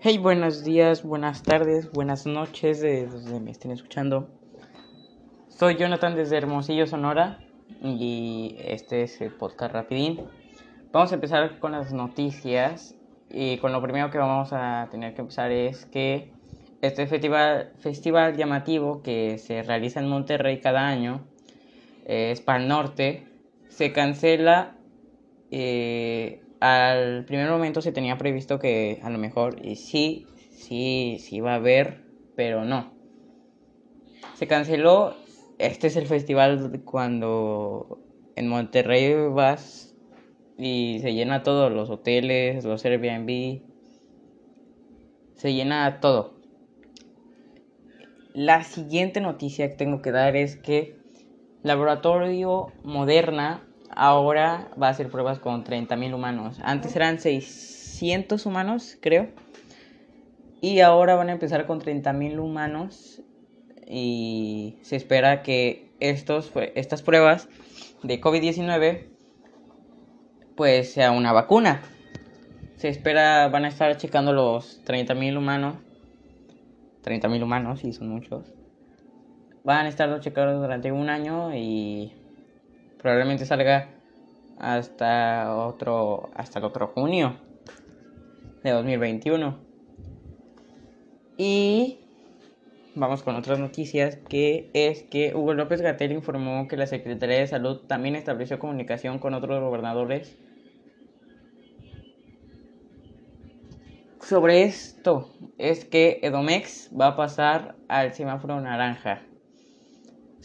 Hey, buenos días, buenas tardes, buenas noches de donde me estén escuchando. Soy Jonathan desde Hermosillo, Sonora y este es el podcast Rapidín. Vamos a empezar con las noticias y con lo primero que vamos a tener que empezar es que este festival, festival llamativo que se realiza en Monterrey cada año, eh, es para el norte, se cancela eh, al primer momento se tenía previsto que a lo mejor y sí, sí, sí iba a haber, pero no. Se canceló. Este es el festival cuando en Monterrey vas y se llena todo, los hoteles, los Airbnb, se llena todo. La siguiente noticia que tengo que dar es que Laboratorio Moderna ahora va a hacer pruebas con 30.000 humanos. Antes eran 600 humanos, creo. Y ahora van a empezar con 30.000 humanos. Y se espera que estos, estas pruebas de COVID-19 pues sea una vacuna. Se espera, van a estar checando los 30.000 humanos. 30.000 humanos, y son muchos. Van a estar checados durante un año y probablemente salga hasta otro hasta el otro junio de 2021 y vamos con otras noticias que es que Hugo López Gatel informó que la Secretaría de Salud también estableció comunicación con otros gobernadores sobre esto. Es que Edomex va a pasar al semáforo naranja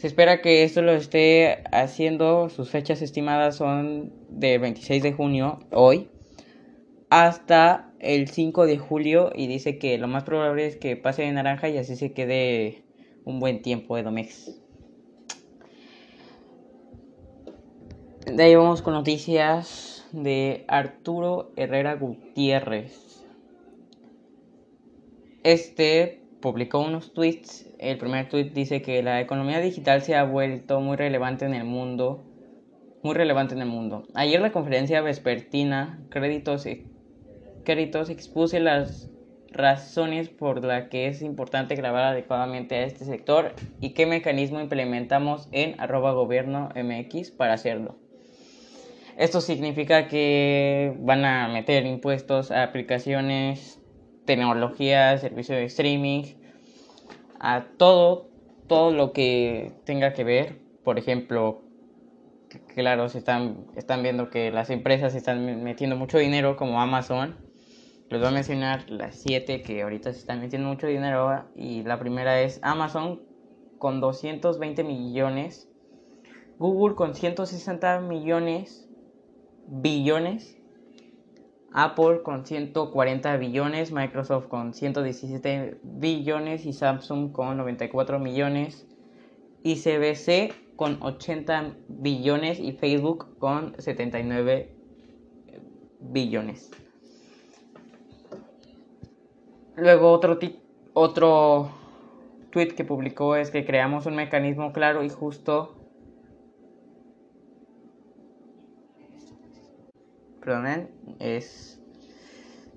se espera que esto lo esté haciendo, sus fechas estimadas son de 26 de junio, hoy, hasta el 5 de julio y dice que lo más probable es que pase de naranja y así se quede un buen tiempo de Domex. De ahí vamos con noticias de Arturo Herrera Gutiérrez. Este publicó unos tweets. El primer tweet dice que la economía digital se ha vuelto muy relevante en el mundo. Muy relevante en el mundo. Ayer la conferencia vespertina, créditos, créditos expuse las razones por las que es importante grabar adecuadamente a este sector y qué mecanismo implementamos en arroba gobierno mx para hacerlo. Esto significa que van a meter impuestos a aplicaciones tecnología, servicio de streaming, a todo, todo lo que tenga que ver. Por ejemplo, claro, se están, están viendo que las empresas están metiendo mucho dinero como Amazon. Les voy a mencionar las siete que ahorita se están metiendo mucho dinero. Y la primera es Amazon con 220 millones. Google con 160 millones. Billones. Apple con 140 billones, Microsoft con 117 billones y Samsung con 94 millones y CBC con 80 billones y Facebook con 79 billones. Luego otro, otro tweet que publicó es que creamos un mecanismo claro y justo Es...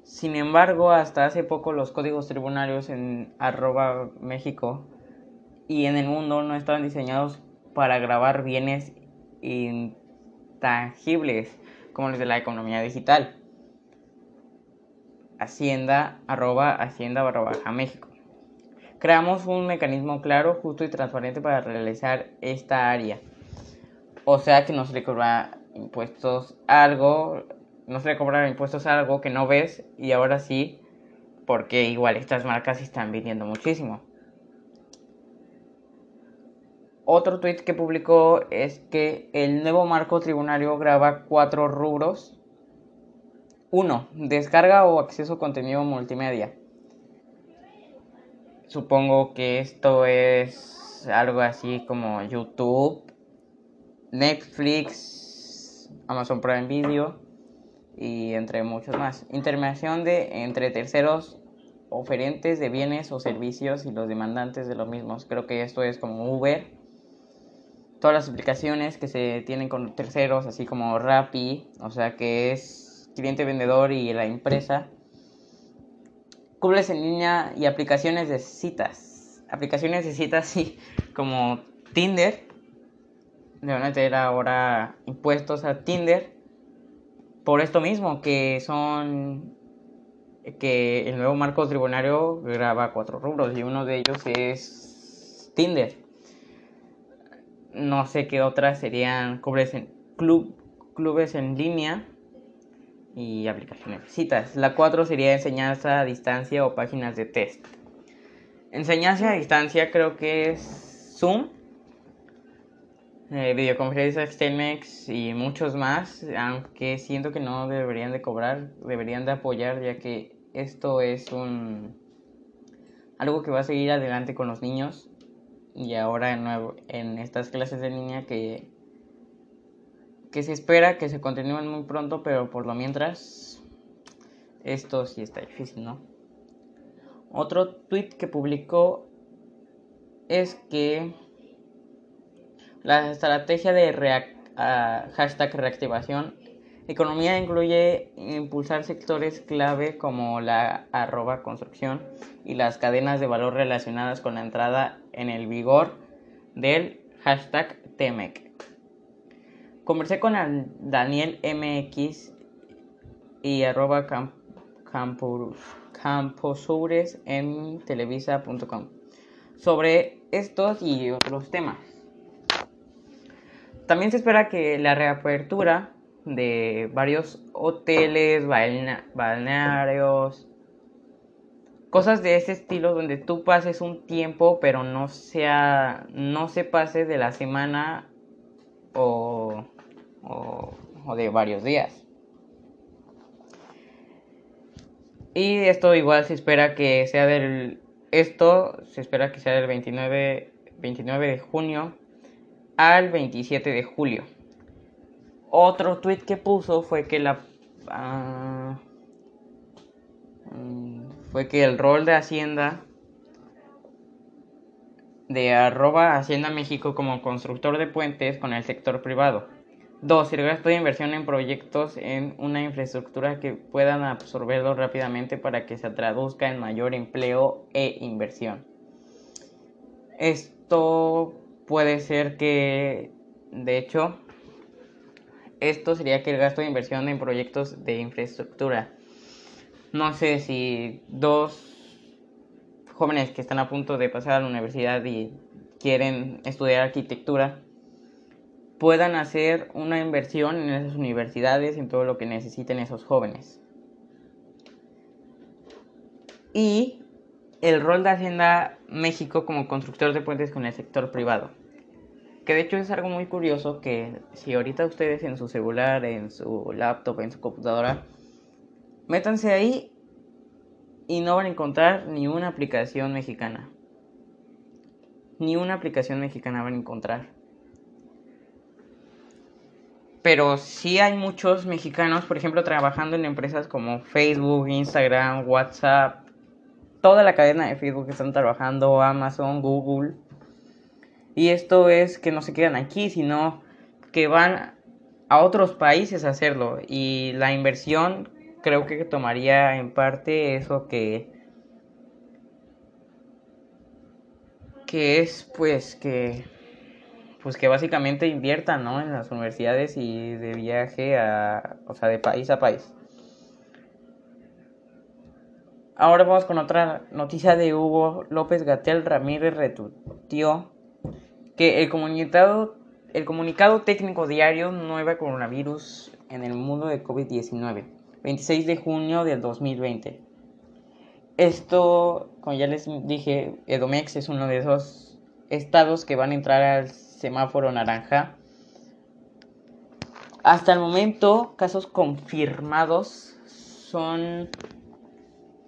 Sin embargo, hasta hace poco los códigos tribunarios en arroba México y en el mundo no estaban diseñados para grabar bienes intangibles como los de la economía digital. Hacienda arroba Hacienda barra baja México. Creamos un mecanismo claro, justo y transparente para realizar esta área. O sea que nos recobra impuestos algo no se le cobraron impuestos a algo que no ves y ahora sí, porque igual estas marcas están vendiendo muchísimo. Otro tweet que publicó es que el nuevo marco tributario graba cuatro rubros. Uno, Descarga o acceso a contenido multimedia. Supongo que esto es algo así como YouTube, Netflix, Amazon Prime Video y entre muchos más. Intermediación de entre terceros oferentes de bienes o servicios y los demandantes de los mismos. Creo que esto es como Uber. Todas las aplicaciones que se tienen con terceros, así como Rappi, o sea que es cliente vendedor y la empresa. Cubles en línea y aplicaciones de citas. Aplicaciones de citas, sí, como Tinder. Le van a tener ahora impuestos a Tinder. Por esto mismo, que son. que el nuevo marco tributario graba cuatro rubros y uno de ellos es Tinder. No sé qué otras serían clubes en, línea y aplicaciones de citas. La 4 sería enseñanza a distancia o páginas de test. Enseñanza a distancia creo que es Zoom, eh, videoconferencias Telmex y muchos más, aunque siento que no deberían de cobrar, deberían de apoyar ya que esto es un algo que va a seguir adelante con los niños y ahora en, nuevo, en estas clases de línea que que se espera que se continúen muy pronto, pero por lo mientras esto sí está difícil, ¿no? Otro tweet que publicó es que la estrategia de hashtag reactivación economía incluye impulsar sectores clave como la arroba construcción y las cadenas de valor relacionadas con la entrada en el vigor del hashtag TEMEC. Conversé con Daniel MX y arroba camposures en televisa.com sobre estos y otros temas. También se espera que la reapertura de varios hoteles, balnearios, cosas de ese estilo donde tú pases un tiempo pero no sea no se pase de la semana o o, de varios días. Y esto igual se espera que sea del... Esto se espera que sea del 29, 29 de junio al 27 de julio. Otro tweet que puso fue que la... Ah, mm, fue que el rol de Hacienda de arroba Hacienda México como constructor de puentes con el sector privado. 2. El gasto de inversión en proyectos en una infraestructura que puedan absorberlo rápidamente para que se traduzca en mayor empleo e inversión. Esto puede ser que, de hecho, esto sería que el gasto de inversión en proyectos de infraestructura. No sé si dos jóvenes que están a punto de pasar a la universidad y quieren estudiar arquitectura puedan hacer una inversión en esas universidades, en todo lo que necesiten esos jóvenes. Y el rol de Hacienda México como constructor de puentes con el sector privado. Que de hecho es algo muy curioso que si ahorita ustedes en su celular, en su laptop, en su computadora, métanse ahí y no van a encontrar ni una aplicación mexicana. Ni una aplicación mexicana van a encontrar pero sí hay muchos mexicanos, por ejemplo, trabajando en empresas como Facebook, Instagram, WhatsApp, toda la cadena de Facebook que están trabajando, Amazon, Google. Y esto es que no se quedan aquí, sino que van a otros países a hacerlo. Y la inversión creo que tomaría en parte eso que... que es pues que pues que básicamente inviertan, ¿no? En las universidades y de viaje a, o sea, de país a país. Ahora vamos con otra noticia de Hugo López Gatel Ramírez retutió que el comunicado, el comunicado técnico diario Nueva Coronavirus en el mundo de COVID-19, 26 de junio del 2020. Esto, como ya les dije, Edomex es uno de esos estados que van a entrar al semáforo naranja. Hasta el momento, casos confirmados son,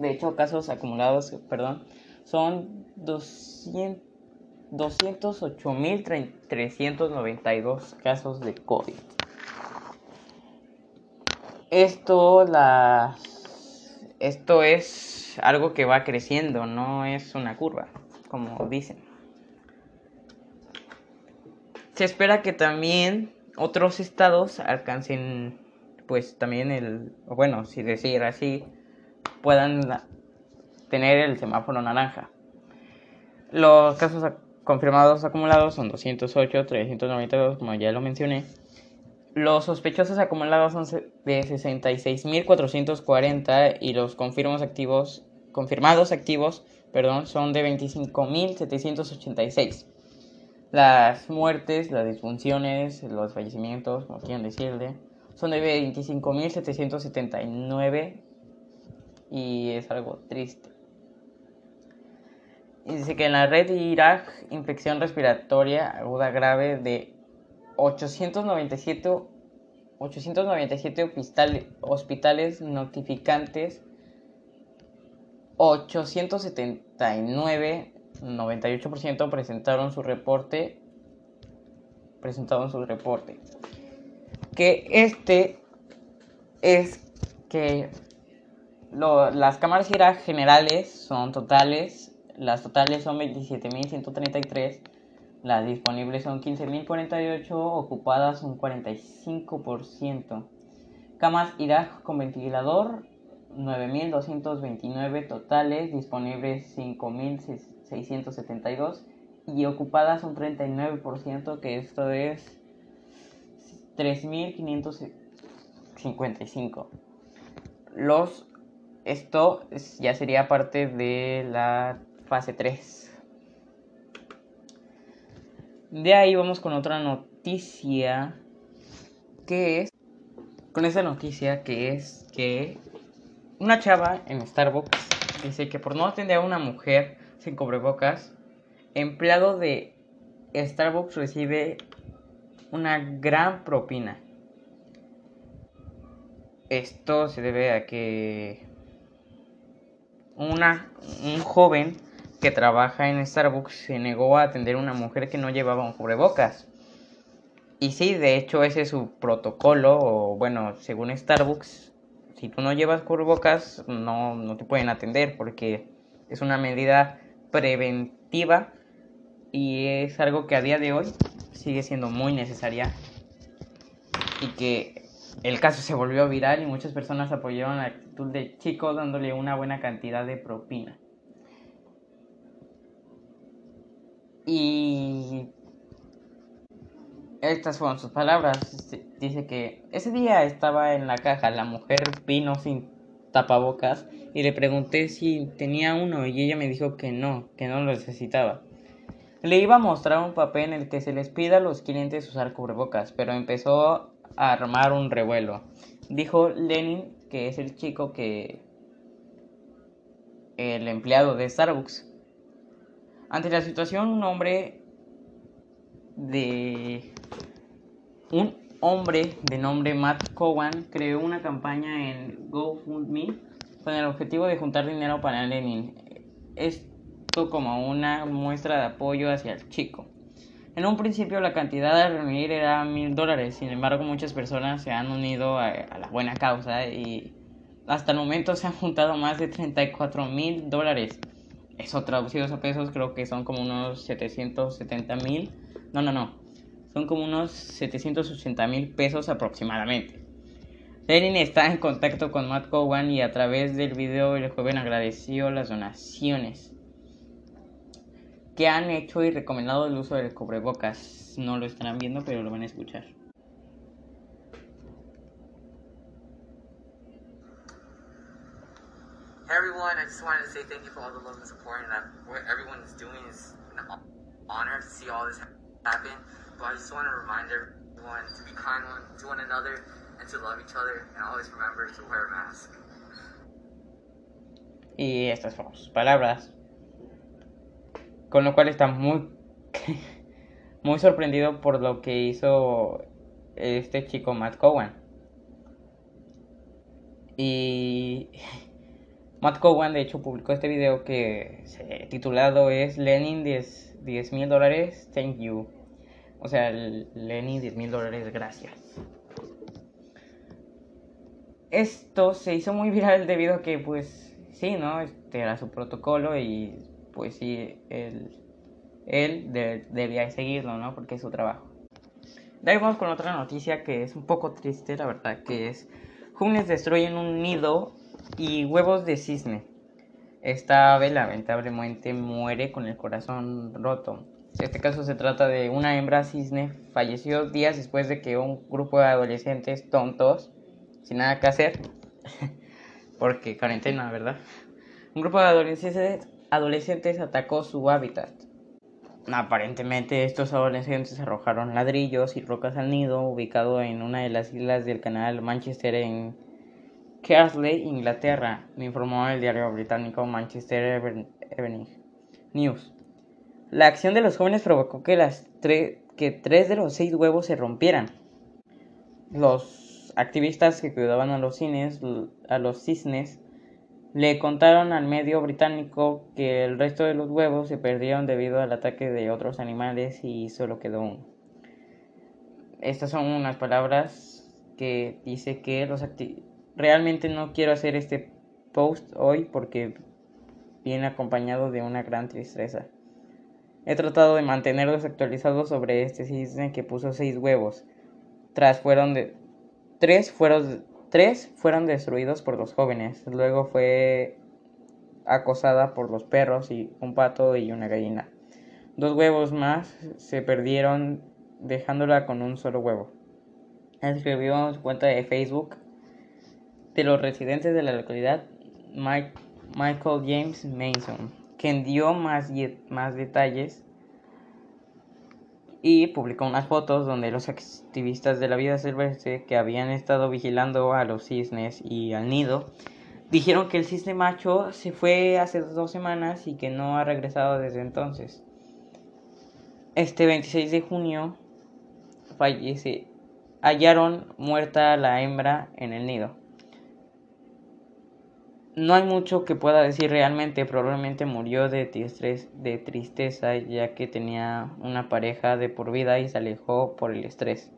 de hecho, casos acumulados, perdón, son 208.392 casos de COVID. Esto, la, esto es algo que va creciendo, no es una curva, como dicen se espera que también otros estados alcancen pues también el bueno si decir así puedan tener el semáforo naranja. Los casos confirmados acumulados son 208, 392, como ya lo mencioné. Los sospechosos acumulados son de 66.440 y los confirmados activos, confirmados activos perdón, son de 25.786. Las muertes, las disfunciones, los fallecimientos, como quieran decirle, son de 25.779 y es algo triste. Y dice que en la red Irak, infección respiratoria aguda grave de 897, 897 hospitales notificantes, 879, 98% presentaron su reporte, presentaron su reporte. Que este es que las cámaras generales son totales las totales son 27.133, las disponibles son 15.048, ocupadas un 45%. Camas Irak con ventilador 9.229 totales, disponibles 5.672 y ocupadas un 39%, que esto es 3.555. Los, esto ya sería parte de la fase 3. De ahí vamos con otra noticia que es con esa noticia que es que una chava en Starbucks dice que por no atender a una mujer sin cubrebocas, empleado de Starbucks recibe una gran propina. Esto se debe a que una, un joven que trabaja en Starbucks se negó a atender a una mujer que no llevaba un cubrebocas. Y sí, de hecho ese es su protocolo, o bueno, según Starbucks, si tú no llevas cubrebocas no, no te pueden atender porque es una medida preventiva y es algo que a día de hoy sigue siendo muy necesaria y que el caso se volvió viral y muchas personas apoyaron la actitud del chico dándole una buena cantidad de propina. Y estas fueron sus palabras. Dice que ese día estaba en la caja, la mujer vino sin tapabocas y le pregunté si tenía uno y ella me dijo que no, que no lo necesitaba. Le iba a mostrar un papel en el que se les pida a los clientes usar cubrebocas, pero empezó armar un revuelo. Dijo Lenin, que es el chico que... el empleado de Starbucks ante la situación, un hombre de un hombre de nombre Matt Cowan creó una campaña en GoFundMe con el objetivo de juntar dinero para Lenin. Esto como una muestra de apoyo hacia el chico. En un principio la cantidad a reunir era mil dólares, sin embargo muchas personas se han unido a, la buena causa y hasta el momento se han juntado más de 34 mil dólares eso traducidos a pesos creo que son como unos 770 mil. No, no, no. Son como unos 780 mil pesos aproximadamente. Lenin está en contacto con Matt Cowan y a través del video el joven agradeció las donaciones que han hecho y recomendado el uso del cubrebocas. No lo estarán viendo, pero lo van a escuchar. Hey everyone, I just wanted to say thank you for all the love and support, and I, what everyone is doing is an honor to see all this happen. But I just want to remind everyone to be kind to one another and to love each other, and always remember to wear a mask. Y estas son sus palabras. Con lo cual está muy, muy sorprendido por lo que hizo este chico Matt Cowan. Y Matt Cowan, de hecho, publicó este video que titulado es Lenin 10 mil dólares, thank you. O sea, Lenin 10 mil dólares, gracias. Esto se hizo muy viral debido a que, pues, sí, ¿no? Este era su protocolo y, pues, sí, él, él debía seguirlo, ¿no? Porque es su trabajo. De ahí vamos con otra noticia que es un poco triste, la verdad, que es... Jóvenes destruyen un nido y huevos de cisne. Esta ave lamentablemente muere con el corazón roto. En este caso se trata de una hembra cisne, falleció días después de que un grupo de adolescentes tontos, sin nada que hacer, porque cuarentena, ¿verdad? Un grupo de adolescentes, adolescentes atacó su hábitat. Aparentemente estos adolescentes arrojaron ladrillos y rocas al nido ubicado en una de las islas del canal Manchester en Carsley, Inglaterra, me informó el diario británico Manchester Evening News. La acción de los jóvenes provocó que, las que tres de los seis huevos se rompieran. Los activistas que cuidaban a los, cines, a los cisnes le contaron al medio británico que el resto de los huevos se perdieron debido al ataque de otros animales y solo quedó uno. Estas son unas palabras que dice que los realmente no quiero hacer este post hoy porque viene acompañado de una gran tristeza. He tratado de mantenerlos actualizados sobre este cisne que puso seis huevos. Tras fueron de tres fueron Tres fueron destruidos por los jóvenes, luego fue acosada por los perros y un pato y una gallina. Dos huevos más se perdieron dejándola con un solo huevo. Escribió en su cuenta de Facebook de los residentes de la localidad Michael James Mason, quien dio más, más detalles y publicó unas fotos donde los activistas de la vida silvestre que habían estado vigilando a los cisnes y al nido dijeron que el cisne macho se fue hace dos semanas y que no ha regresado desde entonces. Este 26 de junio fallece, hallaron muerta la hembra en el nido. No hay mucho que pueda decir realmente, probablemente murió de, de tristeza ya que tenía una pareja de por vida y se alejó por el estrés,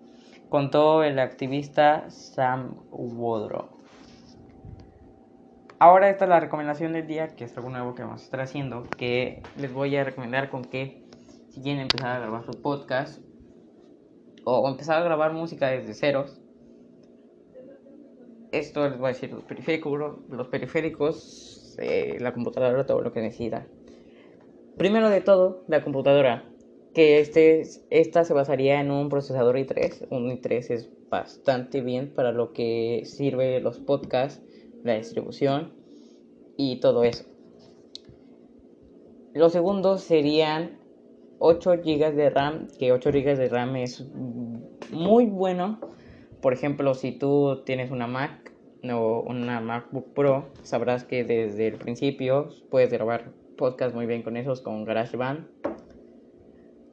contó el activista Sam Woodrow. Ahora esta es la recomendación del día, que es algo nuevo que vamos a estar haciendo, que les voy a recomendar con que si quieren empezar a grabar su podcast o empezar a grabar música desde ceros, esto les voy a decir los periféricos, los periféricos, eh, la computadora, todo lo que necesita. Primero de todo, la computadora, que este, esta se basaría en un procesador i3. Un i3 es bastante bien para lo que sirve los podcasts, la distribución y todo eso. Los segundos serían 8 GB de RAM, que 8 GB de RAM es muy bueno. Por ejemplo, si tú tienes una Mac, o una MacBook Pro, sabrás que desde el principio puedes grabar podcast muy bien con esos, con GarageBand,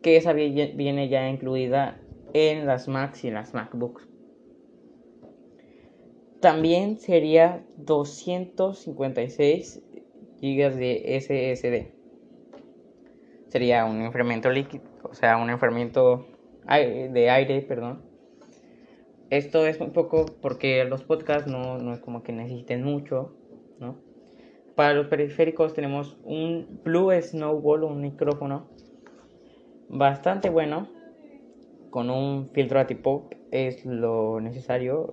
que esa viene ya incluida en las Macs y las MacBooks. También sería 256 GB de SSD. Sería un enfriamiento líquido, o sea, un enfriamiento de aire, perdón, esto es un poco porque los podcasts no, no es como que necesiten mucho, ¿no? Para los periféricos tenemos un Blue Snowball, un micrófono bastante bueno, con un filtro antipop es lo necesario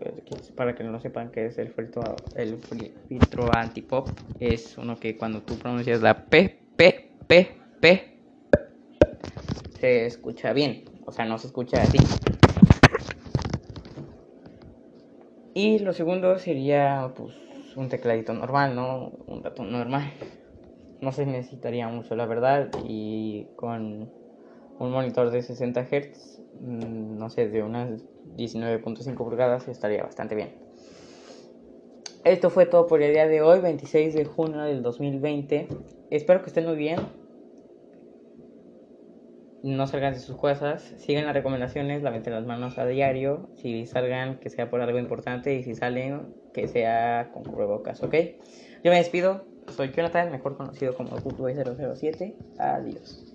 para que no lo sepan que es el filtro el filtro antipop es uno que cuando tú pronuncias la p p p p se escucha bien o sea no se escucha así Y lo segundo sería pues un tecladito normal, ¿no? Un ratón normal. No se necesitaría mucho, la verdad. Y con un monitor de 60 Hz, mm, no sé, de unas 19.5 pulgadas estaría bastante bien. Esto fue todo por el día de hoy, 26 de junio del 2020. Espero que estén muy bien no salgan de sus cosas, sigan las recomendaciones, laventen las manos a diario, si salgan que sea por algo importante y si salen que sea con cubrebocas, ¿ok? Yo me despido, soy Jonathan, mejor conocido como Bookboy007, adiós.